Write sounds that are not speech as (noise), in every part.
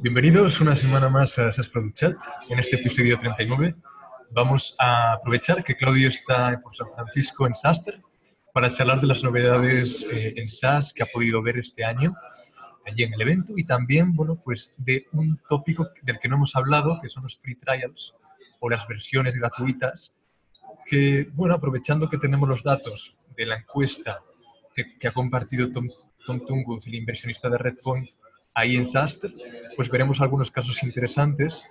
Bienvenidos una semana más a SAS Product Chat. En este episodio 39 vamos a aprovechar que Claudio está por San Francisco en SASTER para charlar de las novedades eh, en SAS que ha podido ver este año allí en el evento y también, bueno, pues de un tópico del que no hemos hablado, que son los free trials o las versiones gratuitas, que, bueno, aprovechando que tenemos los datos de la encuesta que, ha compartido Tom, Tom Tungus, el inversionista de Redpoint, ahí en SASTER, pues veremos algunos casos interesantes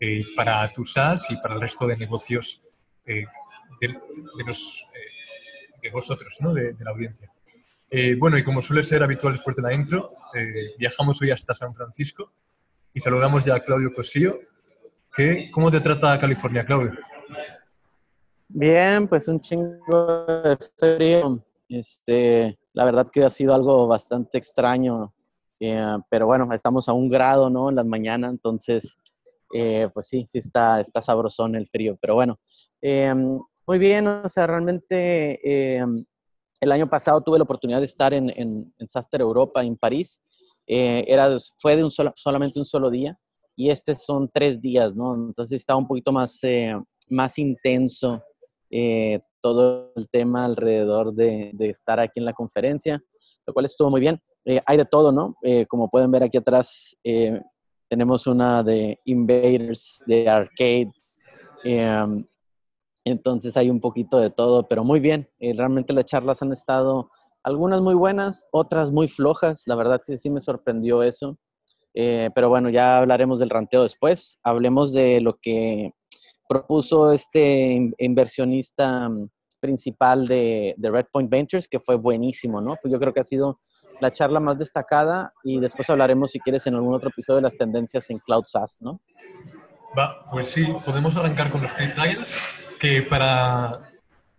eh, para tu SaaS y para el resto de negocios eh, de, los, eh, de, vosotros, ¿no? de, la audiencia. bueno, y como suele ser habitual después de la intro, viajamos hoy hasta San Francisco y saludamos ya a Claudio Cosillo. Que, ¿Cómo te trata California, Claudio? Bien, pues un chingo de frío. Este, la verdad que ha sido algo bastante extraño, eh, pero bueno, estamos a un grado, ¿no? En las mañanas, entonces, eh, pues sí, sí está, está sabrosón el frío, pero bueno, eh, muy bien, o sea, realmente el año pasado tuve la oportunidad de estar en, en, en Saster Europa, en París, era, fue de un solo, solamente un solo día, y este son tres días, ¿no? Entonces está un poquito más, más intenso eh, todo el tema alrededor de, estar aquí en la conferencia, lo cual estuvo muy bien. Eh, hay de todo, ¿no? Eh, como pueden ver aquí atrás, tenemos una de Invaders, de Arcade. entonces hay un poquito de todo, pero muy bien. realmente las charlas han estado algunas muy buenas, otras muy flojas. La verdad que sí me sorprendió eso. pero bueno, ya hablaremos del ranteo después. Hablemos de lo que propuso este inversionista mm, principal de, de Redpoint Ventures, que fue buenísimo, ¿no? Pues yo creo que ha sido la charla más destacada y después hablaremos, si quieres, en algún otro episodio de las tendencias en Cloud SaaS, ¿no? Va, pues sí, podemos arrancar con los free trials, que para,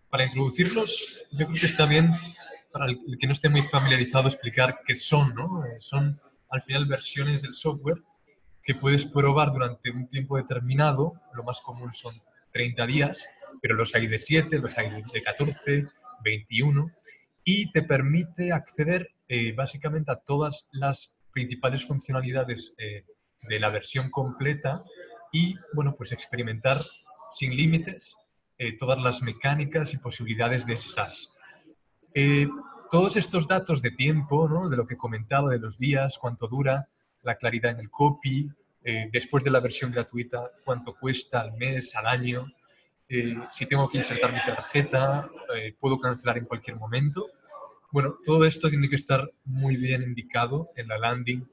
para introducirlos, yo creo que está bien, para el que no esté muy familiarizado, explicar qué son, ¿no? Son, al final, versiones del software que puedes probar durante un tiempo determinado, lo más común son 30 días, pero los hay de 7, los hay de 14, 21, y te permite acceder eh, básicamente a todas las principales funcionalidades eh, de la versión completa y, bueno, pues experimentar sin límites eh, todas las mecánicas y posibilidades de ese SaaS. todos estos datos de tiempo, ¿no? de lo que comentaba, de los días, cuánto dura, la claridad en el copy, eh, después de la versión gratuita, cuánto cuesta al mes, al año, eh, si tengo que insertar mi tarjeta, eh, puedo cancelar en cualquier momento. Bueno, todo esto tiene que estar muy bien indicado en la landing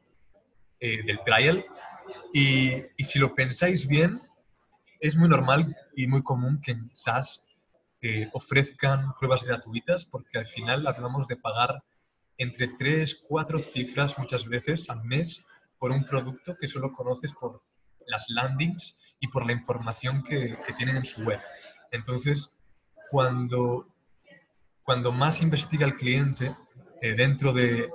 del trial y, si lo pensáis bien, es muy normal y muy común que en SaaS ofrezcan pruebas gratuitas porque al final hablamos de pagar entre 3, 4 cifras muchas veces al mes por un producto que solo conoces por las landings y por la información que, tienen en su web. Entonces, cuando, cuando más investiga el cliente eh, dentro de,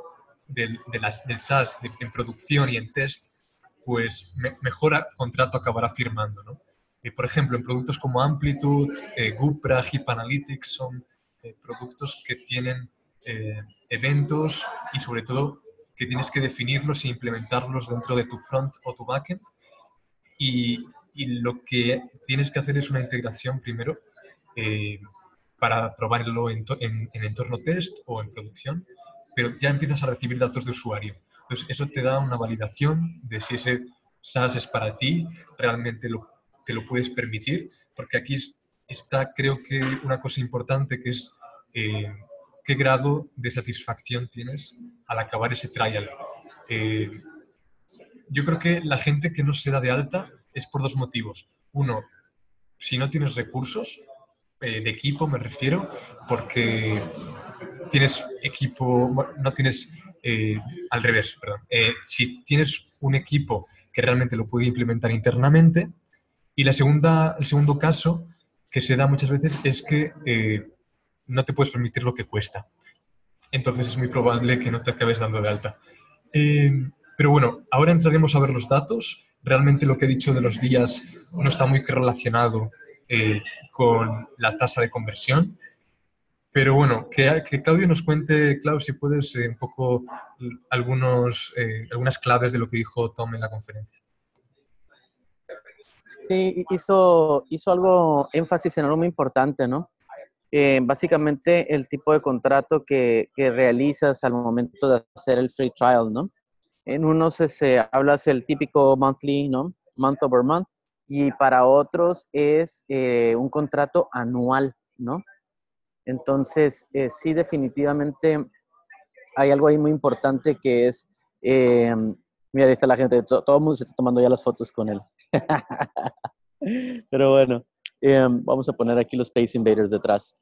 las, del SaaS en producción y en test, pues mejor contrato acabará firmando. ¿no? Eh, por ejemplo, en productos como Amplitude, eh, Gupra, Hip Analytics son productos que tienen eventos y sobre todo que tienes que definirlos e implementarlos dentro de tu front o tu backend. Y, y lo que tienes que hacer es una integración primero eh, para probarlo en, en, entorno test o en producción, pero ya empiezas a recibir datos de usuario. Entonces, eso te da una validación de si ese SaaS es para ti, realmente te lo puedes permitir, porque aquí está, creo que, una cosa importante que es eh, qué grado de satisfacción tienes al acabar ese trial. Eh, yo creo que la gente que no se da de alta es por dos motivos. Uno, si no tienes recursos eh, de equipo, me refiero, porque tienes equipo, no tienes, eh, al revés, perdón, si tienes un equipo que realmente lo puede implementar internamente. Y la segunda, el segundo caso que se da muchas veces es que no te puedes permitir lo que cuesta. Entonces es muy probable que no te acabes dando de alta. Eh, pero bueno, ahora entraremos a ver los datos. Realmente lo que he dicho de los días no está muy relacionado eh, con la tasa de conversión. Pero bueno, que, que, Claudio nos cuente, Claudio, si puedes, un poco algunos, algunas claves de lo que dijo Tom en la conferencia. Sí, hizo, hizo algo, énfasis en algo muy importante, ¿no? Eh, básicamente el tipo de contrato que, que, realizas al momento de hacer el free trial, ¿no? En unos se, hablas el típico monthly, ¿no? Month over month, y para otros es eh, un contrato anual, ¿no? Entonces, eh, sí, definitivamente hay algo ahí muy importante que es, mira, ahí está la gente, todo el mundo se está tomando ya las fotos con él. (laughs) Pero bueno, vamos a poner aquí los Space Invaders detrás.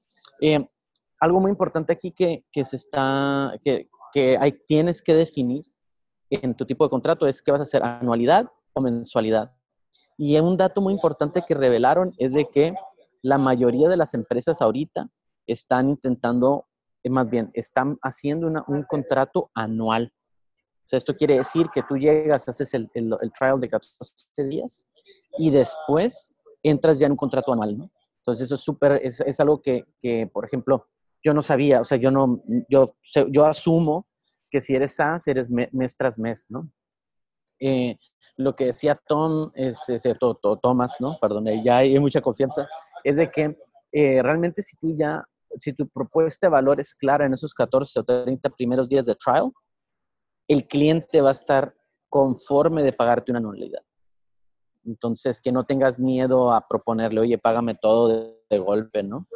Algo muy importante aquí que, que se está, que, que hay, tienes que definir en tu tipo de contrato es que vas a hacer anualidad o mensualidad. Y un dato muy importante que revelaron es de que la mayoría de las empresas ahorita están intentando, eh, más bien, están haciendo un contrato anual. O sea, esto quiere decir que tú llegas, haces el, el, trial de 14 días y después entras ya en un contrato anual, ¿no? Entonces eso es súper, es, es, algo que, que, por ejemplo, yo no sabía, o sea, yo no, yo, yo asumo que si eres SaaS, eres mes tras mes, ¿no? Eh, lo que decía Tom, es, es todo, todo, Thomas, ¿no? Perdón, ya hay mucha confianza, es de que eh, realmente si tú ya, si tu propuesta de valor es clara en esos 14 o 30 primeros días de trial, el cliente va a estar conforme de pagarte una anualidad. Entonces, que no tengas miedo a proponerle, oye, págame todo de, golpe, ¿no?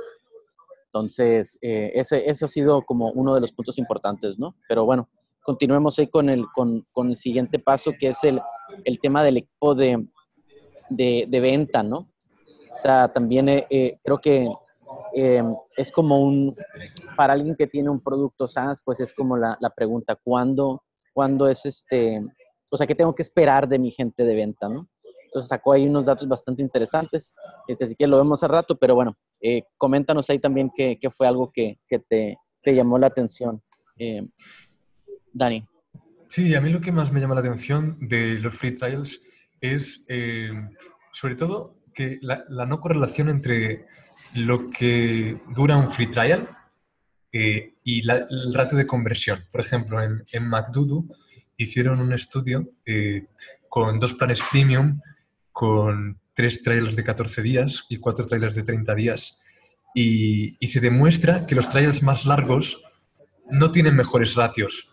Entonces, eh, ese, eso ha sido como uno de los puntos importantes, ¿no? Pero bueno, continuemos ahí con el, con, con el siguiente paso, que es el, el tema del equipo de, de, venta, ¿no? O sea, también eh, eh creo que eh, es como un, para alguien que tiene un producto SaaS, pues es como la, la pregunta, ¿cuándo cuándo es este, o sea, qué tengo que esperar de mi gente de venta, ¿no? Entonces sacó ahí unos datos bastante interesantes, este, así que lo vemos a rato, pero bueno, coméntanos ahí también qué, fue algo que, que te, te, llamó la atención, Dani. Sí, a mí lo que más me llama la atención de los free trials es, eh, sobre todo, que la, la, no correlación entre lo que dura un free trial eh, y el ratio de conversión. Por ejemplo, en, en McDoodle hicieron un estudio eh, con dos planes freemium, con tres trailers de 14 días y cuatro trailers de 30 días. Y, y, se demuestra que los trailers más largos no tienen mejores ratios.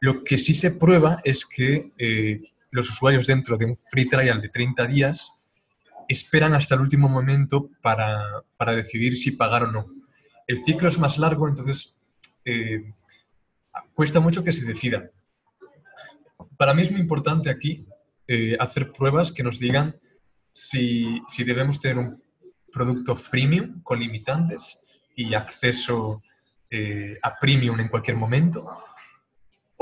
Lo que sí se prueba es que eh, los usuarios dentro de un free trial de 30 días esperan hasta el último momento para, para decidir si pagar o no el ciclo es más largo, entonces eh, cuesta mucho que se decida. Para mí es muy importante aquí eh, hacer pruebas que nos digan si, si, debemos tener un producto freemium con limitantes y acceso a premium en cualquier momento,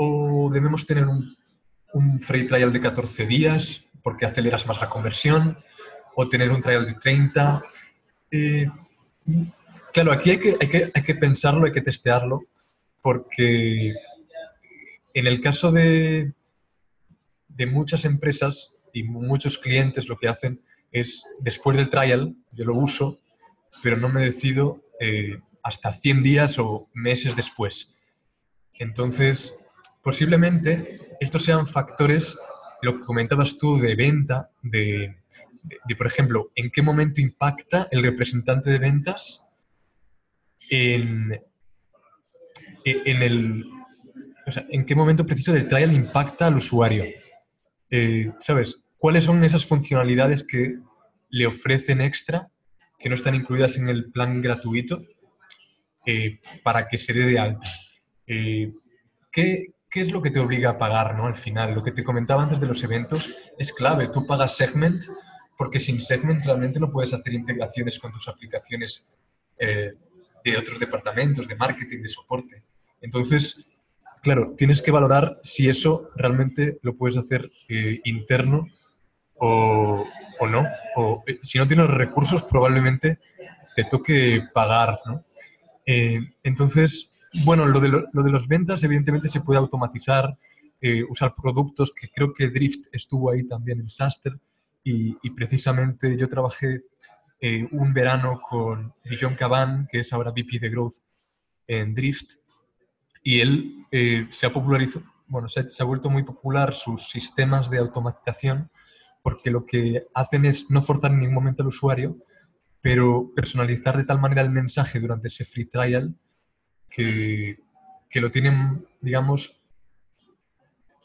o debemos tener un, un free trial de 14 días porque aceleras más la conversión, o tener un trial de 30. Claro, aquí hay que, hay, que, hay que pensarlo, hay que testearlo, porque en el caso de, de muchas empresas y muchos clientes lo que hacen es, después del trial, yo lo uso, pero no me decido eh, hasta 100 días o meses después. Entonces, posiblemente estos sean factores, lo que comentabas tú de venta, de, de, por ejemplo, en qué momento impacta el representante de ventas en, en, el, o sea, en qué momento preciso del trial impacta al usuario. Eh, ¿Sabes? ¿Cuáles son esas funcionalidades que le ofrecen extra que no están incluidas en el plan gratuito eh, para que se dé de alta? Eh, ¿qué, ¿qué, es lo que te obliga a pagar ¿no? al final? Lo que te comentaba antes de los eventos es clave. Tú pagas Segment porque sin Segment realmente no puedes hacer integraciones con tus aplicaciones de otros departamentos, de marketing, de soporte. Entonces, claro, tienes que valorar si eso realmente lo puedes hacer eh, interno o, o, no. O eh, si no tienes recursos, probablemente te toque pagar, ¿no? Eh, entonces, bueno, lo de, lo, los ventas, evidentemente se puede automatizar, usar productos, que creo que Drift estuvo ahí también en Saster, y, precisamente yo trabajé eh, un verano con Dijon Caban, que es ahora VP de Growth en Drift. Y él eh, se ha popularizado, bueno, se, ha vuelto muy popular sus sistemas de automatización porque lo que hacen es no forzar en ningún momento al usuario, pero personalizar de tal manera el mensaje durante ese free trial que, que lo tienen, digamos,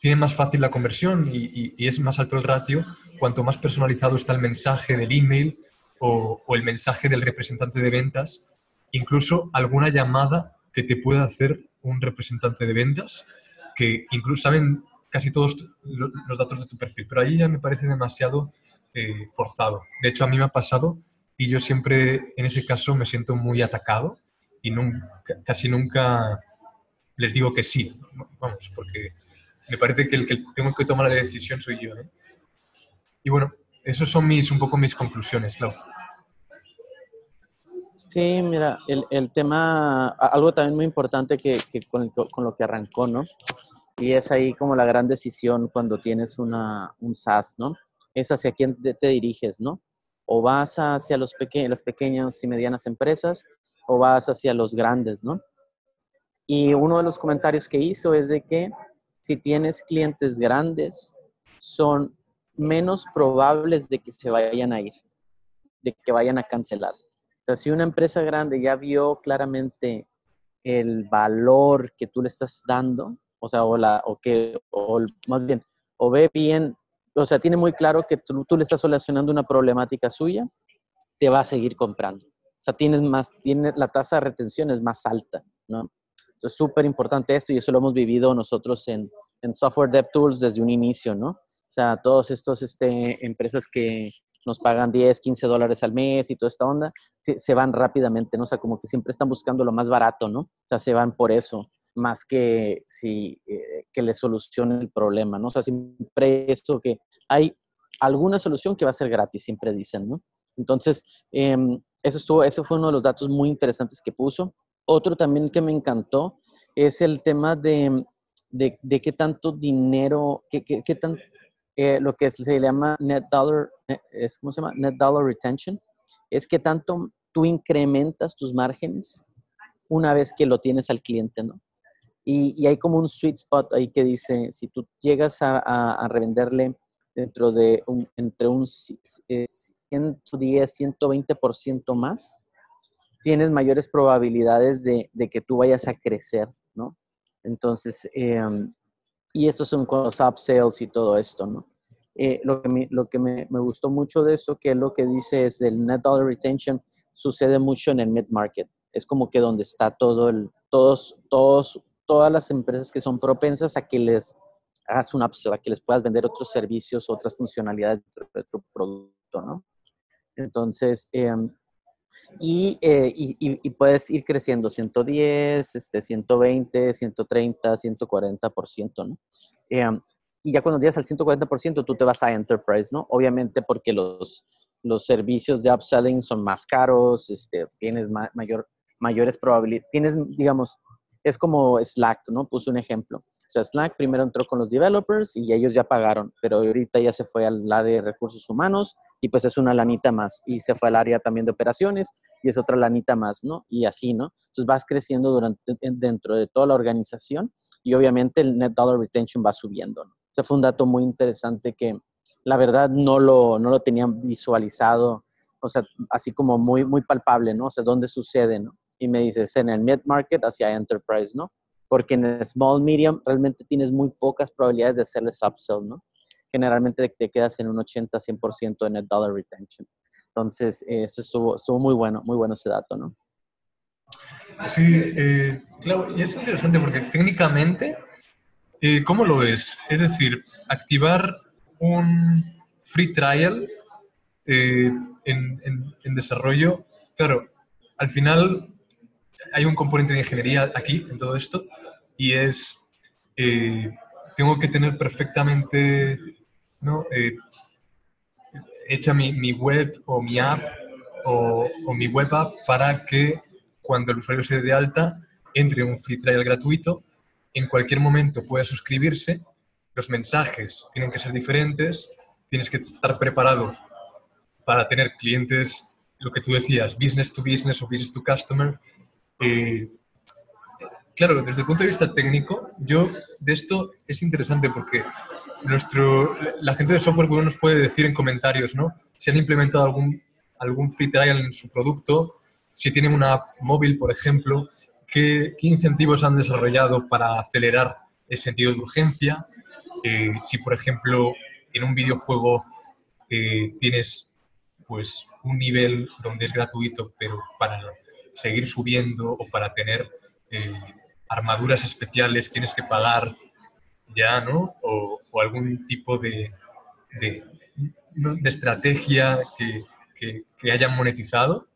tiene más fácil la conversión y, es más alto el ratio cuanto más personalizado está el mensaje del email o, el mensaje del representante de ventas, incluso alguna llamada que te pueda hacer un representante de ventas, que incluso saben casi todos los datos de tu perfil, pero ahí ya me parece demasiado eh, forzado. De hecho, a mí me ha pasado y yo siempre en ese caso me siento muy atacado y nunca, casi nunca les digo que sí, vamos, porque me parece que el que tengo que tomar la decisión soy yo. Y bueno, esos son mis, un poco mis conclusiones, claro. Sí, mira, el, el tema, algo también muy importante que, que con, con, lo que arrancó, ¿no? Y es ahí como la gran decisión cuando tienes una, un SaaS, ¿no? Es hacia quién te, diriges, ¿no? O vas hacia los peque las pequeñas y medianas empresas o vas hacia los grandes, ¿no? Y uno de los comentarios que hizo es de que si tienes clientes grandes, son menos probables de que se vayan a ir, de que vayan a cancelar. O sea, si una empresa grande ya vio claramente el valor que tú le estás dando, o sea, o, la, o que, o más bien, o ve bien, o sea, tiene muy claro que tú, tú le estás solucionando una problemática suya, te va a seguir comprando. Sea, tienes más, tiene, la tasa de retención es más alta, ¿no? es súper importante esto y eso lo hemos vivido nosotros en, en Software Dev Tools desde un inicio, ¿no? O sea, todos estos este, empresas que nos pagan 10, 15 dólares al mes y toda esta onda, se, van rápidamente, ¿no? O sea, como que siempre están buscando lo más barato, ¿no? O sea, se van por eso, más que si eh, que le solucione el problema, ¿no? O sea, siempre esto que hay alguna solución que va a ser gratis, siempre dicen, ¿no? Entonces, em, eso, estuvo, eso fue uno de los datos muy interesantes que puso. Otro también que me encantó es el tema de, de, qué tanto dinero, qué, qué, tan, eh, lo que se llama net dollar, es, ¿cómo se llama? Net dollar retention, es que tanto tú incrementas tus márgenes una vez que lo tienes al cliente, ¿no? Y, hay como un sweet spot ahí que dice, si tú llegas a, a, revenderle dentro de un, entre un 110, 120% más, tienes mayores probabilidades de, que tú vayas a crecer, ¿no? Entonces, em, y estos son con los upsells y todo esto, ¿no? Eh, lo que, me, lo que me, gustó mucho de esto, que es lo que dice es el net dollar retention, sucede mucho en el mid-market. Es como que donde está todo el, todos, todos, todas las empresas que son propensas a que les hagas un upsell, a que les puedas vender otros servicios, otras funcionalidades de tu producto, ¿no? Entonces, eh, eh, y, puedes ir creciendo 110, este, 120, 130, 140%, ¿no? Eh, y ya cuando llegas al 140%, tú te vas a Enterprise, ¿no? Obviamente porque los, los servicios de upselling son más caros, este, tienes mayor, mayores probabilidades, tienes, digamos, es como Slack, ¿no? Puse un ejemplo. O sea, Slack primero entró con los developers y ellos ya pagaron, pero ahorita ya se fue al área de recursos humanos y pues es una lanita más. Y se fue al área también de operaciones y es otra lanita más, ¿no? Y así, ¿no? Entonces vas creciendo durante, dentro de toda la organización y obviamente el net dollar retention va subiendo, ¿no? O sea, fue un dato muy interesante que la verdad no lo, no lo tenían visualizado, o sea, así como muy, muy palpable, ¿no? O sea, ¿dónde sucede, ¿no? Y me dices, en el mid-market hacia enterprise, ¿no? Porque en el small medium realmente tienes muy pocas probabilidades de hacerles upsell, ¿no? Generalmente te quedas en un 80-100% de net dollar retention. Entonces, eso estuvo, estuvo muy bueno, muy bueno ese dato, ¿no? Sí, eh, claro, y es interesante porque técnicamente, eh, ¿cómo lo es? Es decir, activar un free trial eh, en, en, desarrollo, claro, al final hay un componente de ingeniería aquí en todo esto y es, tengo que tener perfectamente ¿no? Eh, hecha mi, web o mi app o, mi web app para que cuando el usuario se dé alta entre un free trial gratuito, en cualquier momento pueda suscribirse, los mensajes tienen que ser diferentes, tienes que estar preparado para tener clientes, lo que tú decías, business to business o business to customer, eh, claro, desde el punto de vista técnico, yo de esto es interesante porque nuestro, la gente de software nos puede decir en comentarios, ¿no? Si han implementado algún, algún free trial en su producto, si tienen una app móvil, por ejemplo, qué, qué incentivos han desarrollado para acelerar el sentido de urgencia, eh, si, por ejemplo, en un videojuego eh, tienes pues un nivel donde es gratuito, pero para seguir subiendo o para tener eh, armaduras especiales tienes que pagar ya, ¿no? O, algún tipo de, de, estrategia que, que, hayan monetizado.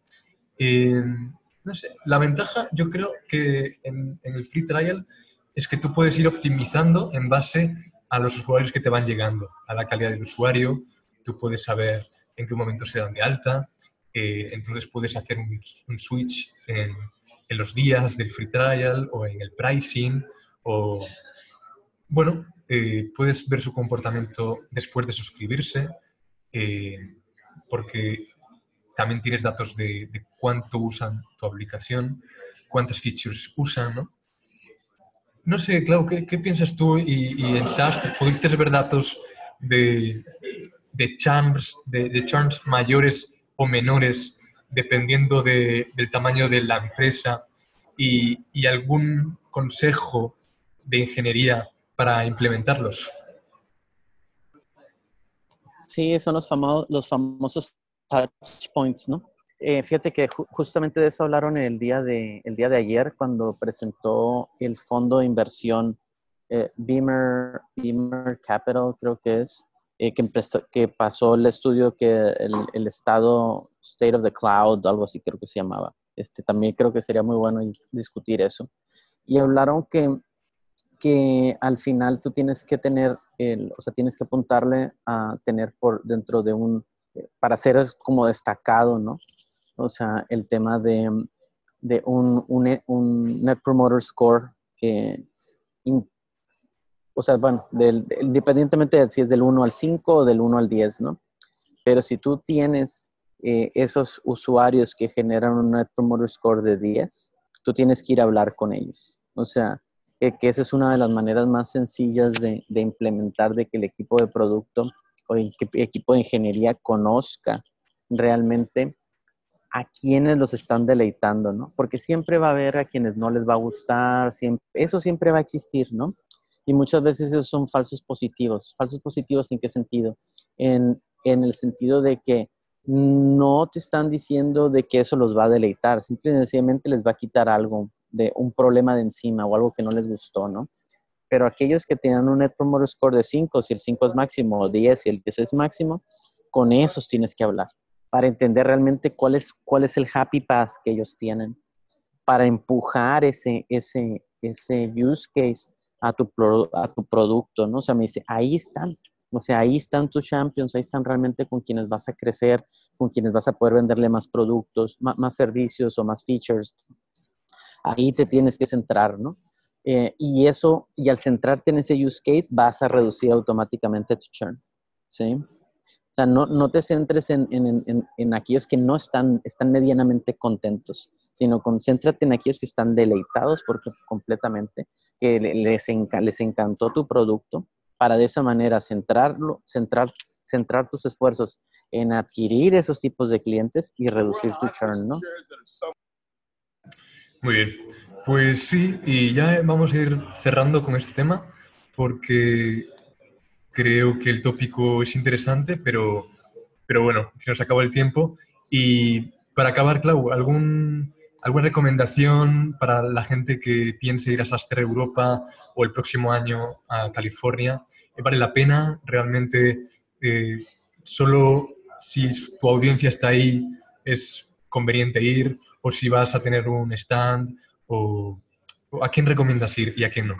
Eh, no sé, la ventaja yo creo que en, en, el free trial es que tú puedes ir optimizando en base a los usuarios que te van llegando, a la calidad del usuario, tú puedes saber en qué momento se dan de alta, eh, entonces puedes hacer un, switch en, en, los días del free trial o en el pricing o, bueno, eh, puedes ver su comportamiento después de suscribirse eh, porque también tienes datos de, cuánto usan tu aplicación, cuántas features usan, ¿no? No sé, Clau, ¿qué, piensas tú? Y, y en SaaS, ¿pudiste ver datos de, de churns, de, churns mayores o menores dependiendo del tamaño de la empresa y, algún consejo de ingeniería para implementarlos. Sí, son los, famosos, los famosos touch points, ¿no? Eh, fíjate que justamente de eso hablaron el día de, el día de ayer cuando presentó el fondo de inversión eh, Beamer, Beamer Capital, creo que es, eh, que, que pasó el estudio que el, el, estado State of the Cloud, algo así creo que se llamaba. Este, también creo que sería muy bueno discutir eso. Y hablaron que, que al final tú tienes que tener, el, o sea, tienes que apuntarle a tener por dentro de un, para ser como destacado, ¿no? O sea, el tema de, de un, un, Net Promoter Score eh, o sea, bueno, independientemente de si es del 1 al 5 o del 1 al 10, ¿no? Pero si tú tienes eh, esos usuarios que generan un Net Promoter Score de 10, tú tienes que ir a hablar con ellos. O sea, que esa es una de las maneras más sencillas de, implementar de que el equipo de producto o el equipo de ingeniería conozca realmente a quienes los están deleitando, ¿no? Porque siempre va a haber a quienes no les va a gustar, eso siempre va a existir, ¿no? Y muchas veces esos son falsos positivos. ¿Falsos positivos en qué sentido? En, en el sentido de que no te están diciendo de que eso los va a deleitar, simplemente les va a quitar algo, de un problema de encima o algo que no les gustó, ¿no? Pero aquellos que tienen un Net Promoter Score de 5, si el 5 es máximo, o 10, si el 10 es máximo, con esos tienes que hablar para entender realmente cuál es, cuál es el happy path que ellos tienen, para empujar ese, ese, ese use case a tu, a tu producto, ¿no? O sea, me dice, ahí están, o sea, ahí están tus champions, ahí están realmente con quienes vas a crecer, con quienes vas a poder venderle más productos, más, servicios o más features. Ahí te tienes que centrar, ¿no? Eh, y eso, y al centrarte en ese use case, vas a reducir automáticamente tu churn, ¿sí? O sea, no, no te centres en, en, en, en, aquellos que no están, están medianamente contentos, sino concéntrate en aquellos que están deleitados porque completamente, que les, les encantó tu producto, para de esa manera centrarlo, centrar, centrar tus esfuerzos en adquirir esos tipos de clientes y reducir tu churn, ¿no? Muy bien. Pues sí, y ya vamos a ir cerrando con este tema porque creo que el tópico es interesante, pero, pero bueno, se nos acabó el tiempo. Y para acabar, Clau, ¿algún, ¿alguna recomendación para la gente que piense ir a Saster Europa o el próximo año a California? ¿Vale la pena realmente? Eh, solo si tu audiencia está ahí es conveniente ir o si vas a tener un stand o, a quién recomiendas ir y a quién no.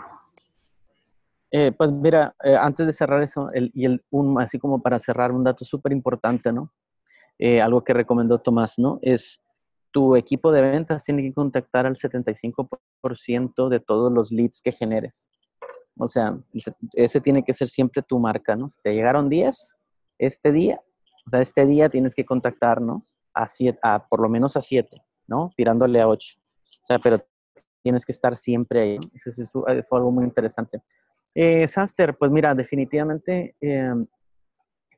Eh, pues mira, eh, antes de cerrar eso, y el, un, así como para cerrar, un dato súper importante, ¿no? Eh, algo que recomendó Tomás, ¿no? Es tu equipo de ventas tiene que contactar al 75% de todos los leads que generes. O sea, ese tiene que ser siempre tu marca, ¿no? Si te llegaron 10, este día, o sea, este día tienes que contactar, ¿no? A, siete, a por lo menos a 7, ¿no? Tirándole a 8. O sea, pero tienes que estar siempre ahí. Eso, fue algo muy interesante. Eh, Saster, pues mira, definitivamente em,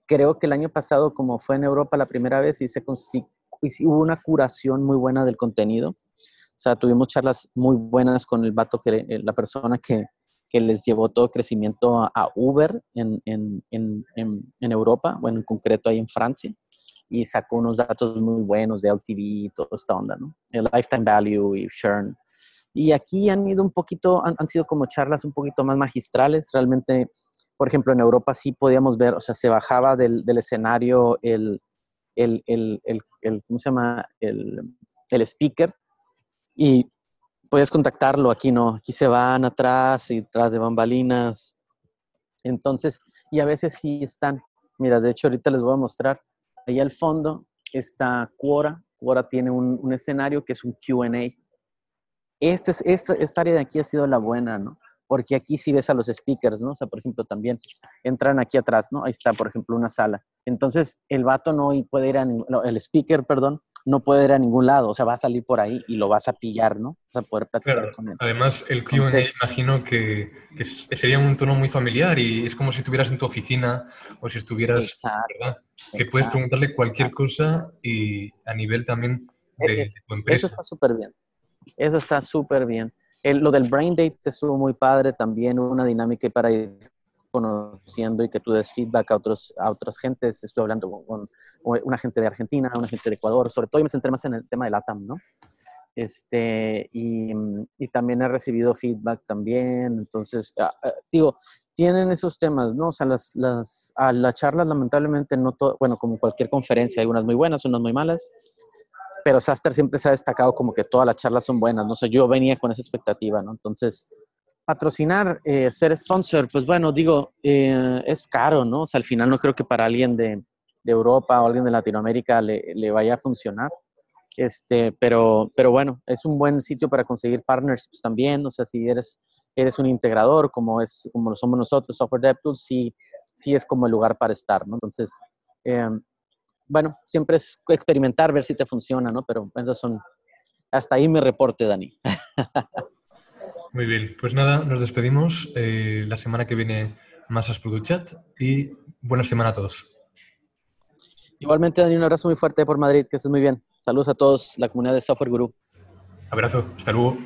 creo que el año pasado, como fue en Europa la primera vez, y se hubo una curación muy buena del contenido. O sea, tuvimos charlas muy buenas con el vato, que, eh, la persona que, que les llevó todo crecimiento a, Uber en, en, en, en, Europa, bueno, en concreto ahí en Francia, y sacó unos datos muy buenos de LTV y toda esta onda, ¿no? El lifetime value y churn. Y aquí han ido un poquito, han, han sido como charlas un poquito más magistrales, realmente por ejemplo, en Europa sí podíamos ver, o sea, se bajaba del, del escenario el, el, el, el, ¿cómo se llama? El, speaker y puedes contactarlo. Aquí no, aquí se van atrás y tras de bambalinas. Entonces, y a veces sí están. Mira, de hecho, ahorita les voy a mostrar. Ahí al fondo está Quora. Quora tiene un, escenario que es un QA. Este, esta, esta área de aquí ha sido la buena, ¿no? porque aquí sí ves a los speakers, ¿no? O sea, por ejemplo, también entran aquí atrás, ¿no? Ahí está, por ejemplo, una sala. Entonces, el vato no puede ir a ningún, el speaker, perdón, no puede ir a ningún lado, o sea, va a salir por ahí y lo vas a pillar, ¿no? Vas a poder platicar con él. Además, el Q&A imagino que, sería un tono muy familiar y es como si estuvieras en tu oficina o si estuvieras, ¿verdad? Que puedes preguntarle cualquier cosa y a nivel también de, tu empresa. Eso está súper bien. Eso está súper bien lo del brain date estuvo muy padre también, una dinámica para ir conociendo y que tú des feedback a, otros, a otras gentes. Estoy hablando con, una gente de Argentina, una gente de Ecuador, sobre todo yo me centré más en el tema del ATAM, ¿no? Este, y, y también he recibido feedback también. Entonces, ah, ah, digo, tienen esos temas, ¿no? O sea, las, las, a las charlas lamentablemente no todo, bueno, como cualquier conferencia, hay unas muy buenas, unas muy malas pero Saster siempre se ha destacado como que todas las charlas son buenas, no sé, yo venía con esa expectativa, ¿no? Entonces, patrocinar, eh, ser sponsor, pues bueno, digo, eh, es caro, ¿no? O sea, al final no creo que para alguien de, de Europa o alguien de Latinoamérica le, le, vaya a funcionar. Este, pero, pero bueno, es un buen sitio para conseguir partnerships también, o sea, si eres, eres un integrador como, es, como lo somos nosotros, Software DevTools, sí, sí es como el lugar para estar, ¿no? Entonces, eh, bueno, siempre es experimentar, ver si te funciona, ¿no? Pero esos son, hasta ahí mi reporte, Dani. (laughs) Muy bien, pues nada, nos despedimos. Eh, la semana que viene más Product Chat y buena semana a todos. Igualmente, Dani, un abrazo muy fuerte por Madrid, que estés muy bien. Saludos a todos, la comunidad de Software Guru. Abrazo, hasta luego.